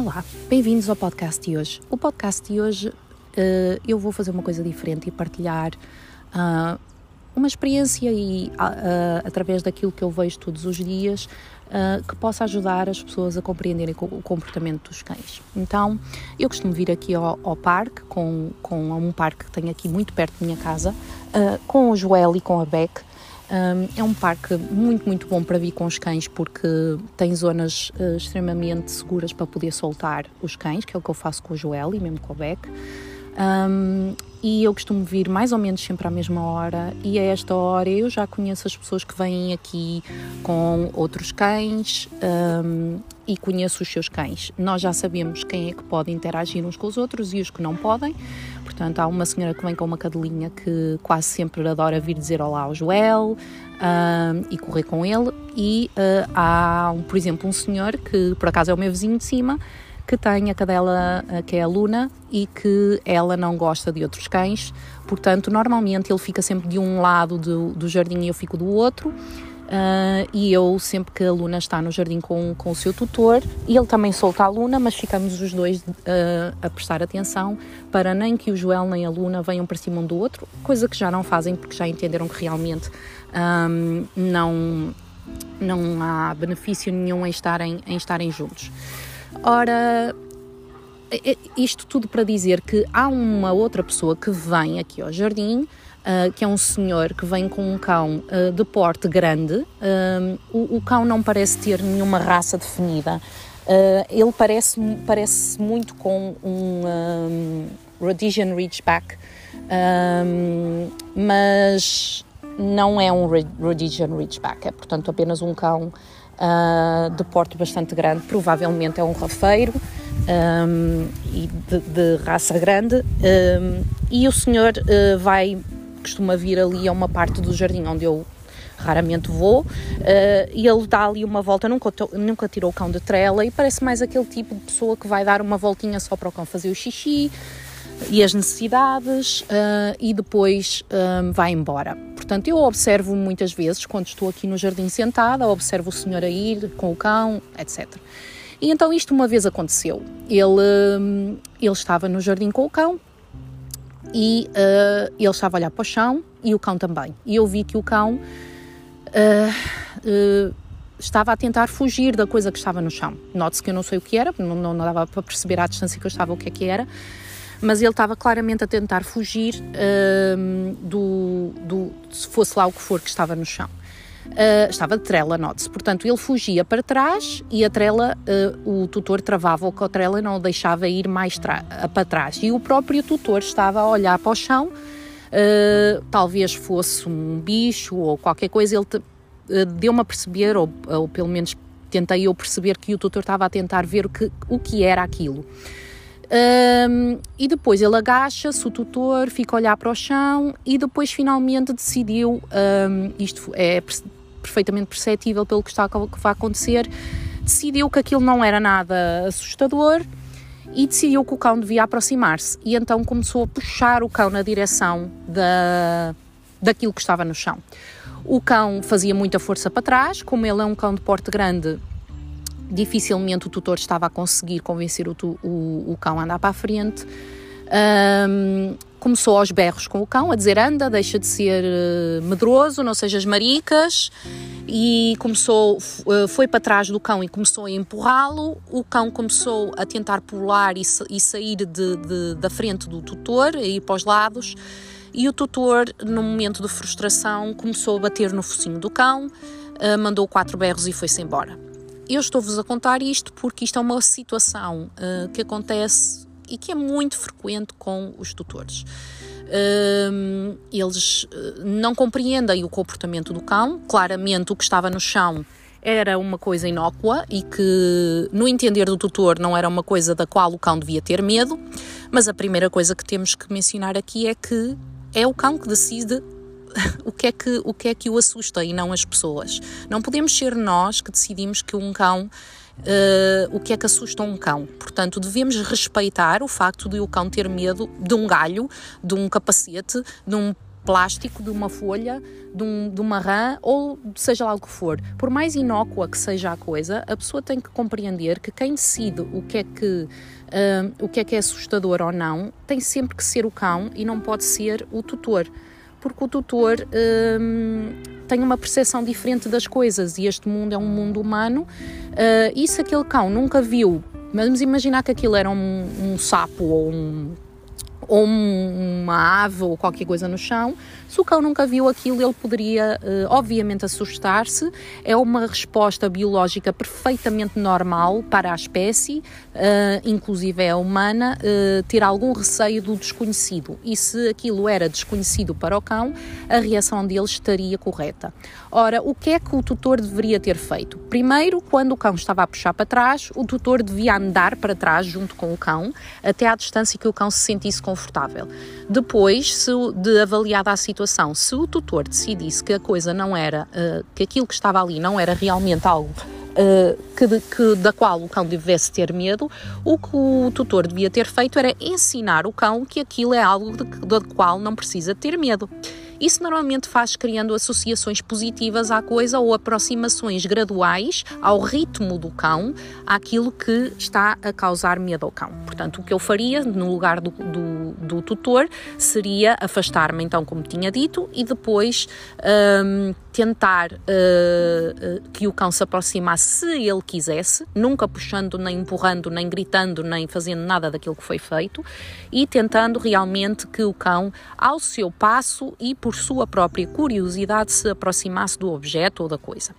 Olá, bem-vindos ao podcast de hoje. O podcast de hoje uh, eu vou fazer uma coisa diferente e partilhar uh, uma experiência e uh, através daquilo que eu vejo todos os dias que possa ajudar as pessoas a compreenderem o comportamento dos cães. Então, eu costumo vir aqui ao, ao parque, com, com um parque que tenho aqui muito perto da minha casa, com o Joel e com a Beck, é um parque muito, muito bom para vir com os cães porque tem zonas uh, extremamente seguras para poder soltar os cães, que é o que eu faço com o Joel e mesmo com o Beck. Um, e eu costumo vir mais ou menos sempre à mesma hora e a esta hora eu já conheço as pessoas que vêm aqui com outros cães um, e conheço os seus cães. Nós já sabemos quem é que pode interagir uns com os outros e os que não podem. Portanto, há uma senhora que vem com uma cadelinha que quase sempre adora vir dizer olá ao Joel um, e correr com ele. E uh, há, por exemplo, um senhor que por acaso é o meu vizinho de cima que tem a cadela que é a Luna e que ela não gosta de outros cães, portanto, normalmente ele fica sempre de um lado do, do jardim e eu fico do outro. Uh, e eu, sempre que a Luna está no jardim com, com o seu tutor, ele também solta a Luna, mas ficamos os dois uh, a prestar atenção para nem que o Joel nem a Luna venham para cima um do outro, coisa que já não fazem porque já entenderam que realmente um, não, não há benefício nenhum em estarem, em estarem juntos. Ora, isto tudo para dizer que há uma outra pessoa que vem aqui ao jardim, uh, que é um senhor que vem com um cão uh, de porte grande. Uh, o, o, cão não parece ter nenhuma raça definida. ele parece, parece muito com um, um Rhodesian Ridgeback, um, mas não é um Rhodesian Ridgeback, é portanto apenas um cão uh, de porte bastante grande, provavelmente é um rafeiro um, e de, de, raça grande. Um, e o senhor uh, vai, costuma vir ali a uma parte do jardim onde eu raramente vou, uh, e ele dá ali uma volta, nunca, nunca tirou o cão de trela e parece mais aquele tipo de pessoa que vai dar uma voltinha só para o cão fazer o xixi e as necessidades uh, e depois vai embora. Portanto, eu observo muitas vezes, quando estou aqui no jardim sentada, observo o senhor a ir com o cão, etc. E então isto uma vez aconteceu. Ele, ele estava no jardim com o cão e uh, ele estava a olhar para o chão e o cão também. E eu vi que o cão uh, uh, estava a tentar fugir da coisa que estava no chão. Note-se que eu não sei o que era, não, não dava para perceber à distância que eu estava o que é que era mas ele estava claramente a tentar fugir do, do, se fosse lá o que for que estava no chão. Uh, estava de trela, note-se. Portanto, ele fugia para trás e a trela, uh, o tutor travava com a trela e não o deixava ir mais para trás. E o próprio tutor estava a olhar para o chão, uh, talvez fosse um bicho ou qualquer coisa, ele deu-me a perceber, ou, ou, pelo menos tentei eu perceber que o tutor estava a tentar ver o que, o que era aquilo. Um, e depois ele agacha-se, o tutor fica a olhar para o chão e depois finalmente decidiu, um, isto é perfeitamente perceptível pelo que está que vai acontecer, decidiu que aquilo não era nada assustador e decidiu que o cão devia aproximar-se e então começou a puxar o cão na direção da, daquilo que estava no chão. O cão fazia muita força para trás, como ele é um cão de porte grande, dificilmente o tutor estava a conseguir convencer o, o, o cão a andar para a frente. Um, começou aos berros com o cão, a dizer anda, deixa de ser uh, medroso, não sejas maricas, e começou, uh, foi para trás do cão e começou a empurrá-lo. O cão começou a tentar pular e, e sair de, de, da frente do tutor, a ir para os lados, e o tutor, no momento de frustração, começou a bater no focinho do cão, uh, mandou quatro berros e foi-se embora. Eu estou-vos a contar isto porque isto é uma situação que acontece e que é muito frequente com os tutores. Uh, eles uh, não compreendem o comportamento do cão, claramente o que estava no chão era uma coisa inócua e que, no entender do tutor, não era uma coisa da qual o cão devia ter medo, mas a primeira coisa que temos que mencionar aqui é que é o cão que decide o que, é que, o que é que o assusta e não as pessoas. Não podemos ser nós que decidimos que um cão Uh, o que é que assusta um cão. Portanto, devemos respeitar o facto de o cão ter medo de um galho, de um capacete, de um plástico, de uma folha, de, um, de uma rã ou seja lá o que for. Por mais inócua que seja a coisa, a pessoa tem que compreender que quem decide o que é que uh, o que é que é assustador ou não, tem sempre que ser o cão e não pode ser o tutor. Porque o tutor uh, tem uma percepção diferente das coisas e este mundo é um mundo humano. Uh, e se aquele cão nunca viu, vamos imaginar que aquilo era um, um sapo ou um ou uma ave ou qualquer coisa no chão, se o cão nunca viu aquilo, ele poderia, uh, obviamente, assustar-se. É uma resposta biológica perfeitamente normal para a espécie, uh, inclusive é a humana, uh, ter algum receio do desconhecido. E se aquilo era desconhecido para o cão, a reação dele estaria correta. Ora, o que é que o tutor deveria ter feito? Primeiro, quando o cão estava a puxar para trás, o tutor devia andar para trás junto com o cão, até à distância que o cão se sentisse confortável. Depois, se, de avaliada a situação, se o tutor decidisse que a coisa não era, uh, que aquilo que estava ali não era realmente algo uh, que, que, da qual o cão devesse ter medo, o que o tutor devia ter feito era ensinar o cão que aquilo é algo do qual não precisa ter medo. Isso normalmente faz criando associações positivas à coisa ou aproximações graduais ao ritmo do cão, àquilo que está a causar medo ao cão. Portanto, o que eu faria no lugar do, do, do tutor seria afastar-me, então, como tinha dito, e depois um, tentar uh, que o cão se aproximasse se ele quisesse, nunca puxando, nem empurrando, nem gritando, nem fazendo nada daquilo que foi feito, e tentando realmente que o cão, ao seu passo e por por sua própria curiosidade, se aproximasse do objeto ou da coisa.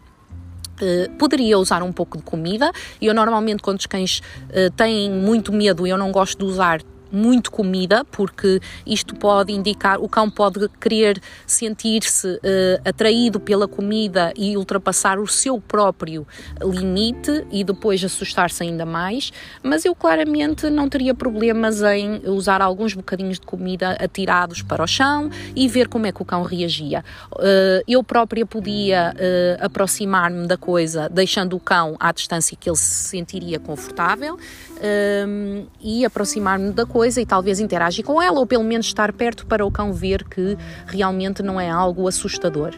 Uh, poderia usar um pouco de comida. Eu normalmente, quando os cães uh, têm muito medo, eu não gosto de usar muito comida, porque isto pode indicar, o cão pode querer sentir-se uh, atraído pela comida e ultrapassar o seu próprio limite e depois assustar-se ainda mais, mas eu claramente não teria problemas em usar alguns bocadinhos de comida atirados para o chão e ver como é que o cão reagia. Uh, eu própria podia uh, aproximar-me da coisa, deixando o cão à distância que ele se sentiria confortável e aproximar-me da coisa e talvez interagir com ela ou pelo menos estar perto para o cão ver que realmente não é algo assustador.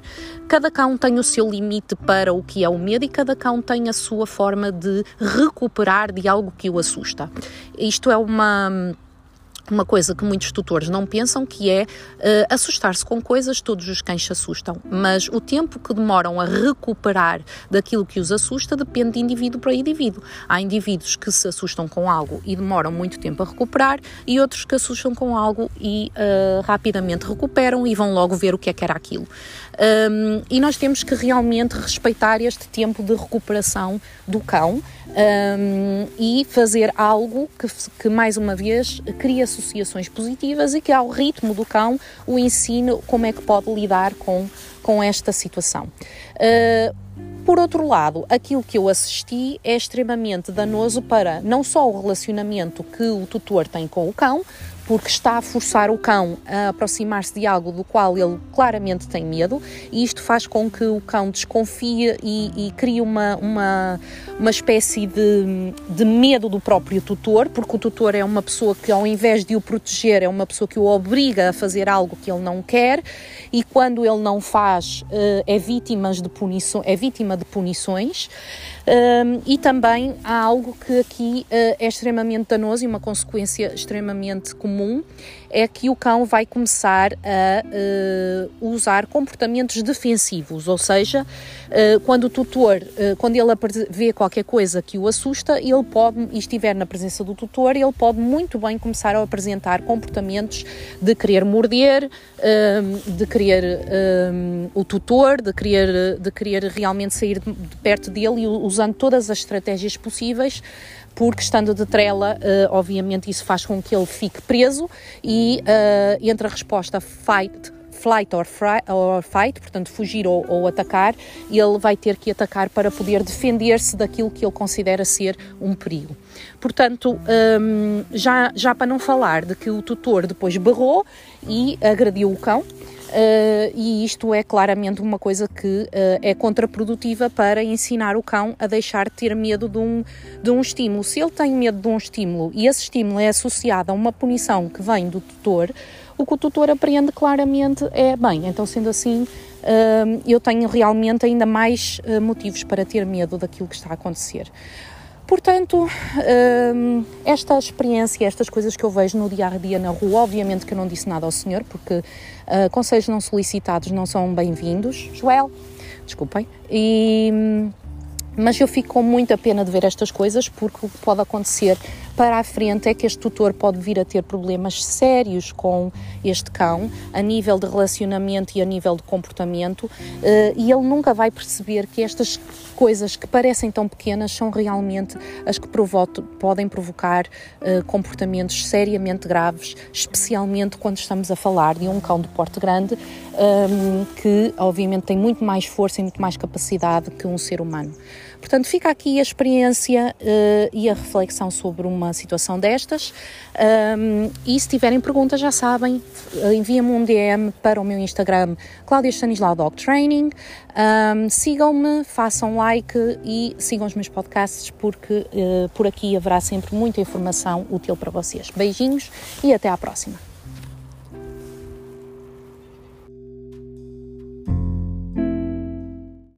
Cada cão tem o seu limite para o que é o medo e cada cão tem a sua forma de recuperar de algo que o assusta. Isto é uma uma coisa que muitos tutores não pensam, que é uh, assustar-se com coisas, todos os cães se assustam, mas o tempo que demoram a recuperar daquilo que os assusta depende de indivíduo para indivíduo. Há indivíduos que se assustam com algo e demoram muito tempo a recuperar e outros que assustam com algo e uh, rapidamente recuperam e vão logo ver o que é que era aquilo. Um, e nós temos que realmente respeitar este tempo de recuperação do cão um, e fazer algo que, que, mais uma vez, cria associações positivas e que, ao ritmo do cão, o ensine como é que pode lidar com, com esta situação. Uh, por outro lado, aquilo que eu assisti é extremamente danoso para não só o relacionamento que o tutor tem com o cão, porque está a forçar o cão a aproximar-se de algo do qual ele claramente tem medo, e isto faz com que o cão desconfie e, e crie uma, uma, uma espécie de, de medo do próprio tutor, porque o tutor é uma pessoa que, ao invés de o proteger, é uma pessoa que o obriga a fazer algo que ele não quer, e quando ele não faz, eh, é, vítima de punições, é vítima de punições. Um, e também há algo que aqui uh, é extremamente danoso e uma consequência extremamente comum é que o cão vai começar a uh, usar comportamentos defensivos, ou seja, uh, quando o tutor, quando ele vê qualquer coisa que o assusta, ele pode, e estiver na presença do tutor, ele pode muito bem começar a apresentar comportamentos de querer morder, de querer o tutor, de querer, de querer realmente sair de, perto dele e usando todas as estratégias possíveis porque estando de trela, uh, obviamente isso faz com que ele fique preso e uh, entre a resposta fight flight or, or, fight, portanto fugir ou, ou, atacar, ele vai ter que atacar para poder defender-se daquilo que ele considera ser um perigo. Portanto, um, já, já para não falar de que o tutor depois berrou e agrediu o cão, Uh, e isto é claramente uma coisa que uh, é contraprodutiva para ensinar o cão a deixar de ter medo de um, de um estímulo. Se ele tem medo de um estímulo e esse estímulo é associado a uma punição que vem do tutor, o que o tutor apreende claramente é: bem, então sendo assim, uh, eu tenho realmente ainda mais motivos para ter medo daquilo que está a acontecer. Portanto, hum, esta experiência, estas coisas que eu vejo no dia a dia na rua, obviamente que eu não disse nada ao senhor, porque uh, conselhos não solicitados não são bem-vindos. Joel, desculpem. E, hum, mas eu fico com muita pena de ver estas coisas, porque o que pode acontecer para a frente é que este tutor pode vir a ter problemas sérios com este cão, a nível de relacionamento e a nível de comportamento, eh, e ele nunca vai perceber que estas coisas que parecem tão pequenas são realmente as que podem provocar uh, comportamentos seriamente graves, especialmente quando estamos a falar de um cão de porte grande, ehm, que obviamente tem muito mais força e muito mais capacidade que um ser humano. Portanto, fica aqui a experiência uh, e a reflexão sobre uma situação destas. Um, e se tiverem perguntas, já sabem, enviem-me um DM para o meu Instagram, Cláudia Stanislau Dog Training. Um, Sigam-me, façam like e sigam os meus podcasts porque uh, por aqui haverá sempre muita informação útil para vocês. Beijinhos e até à próxima.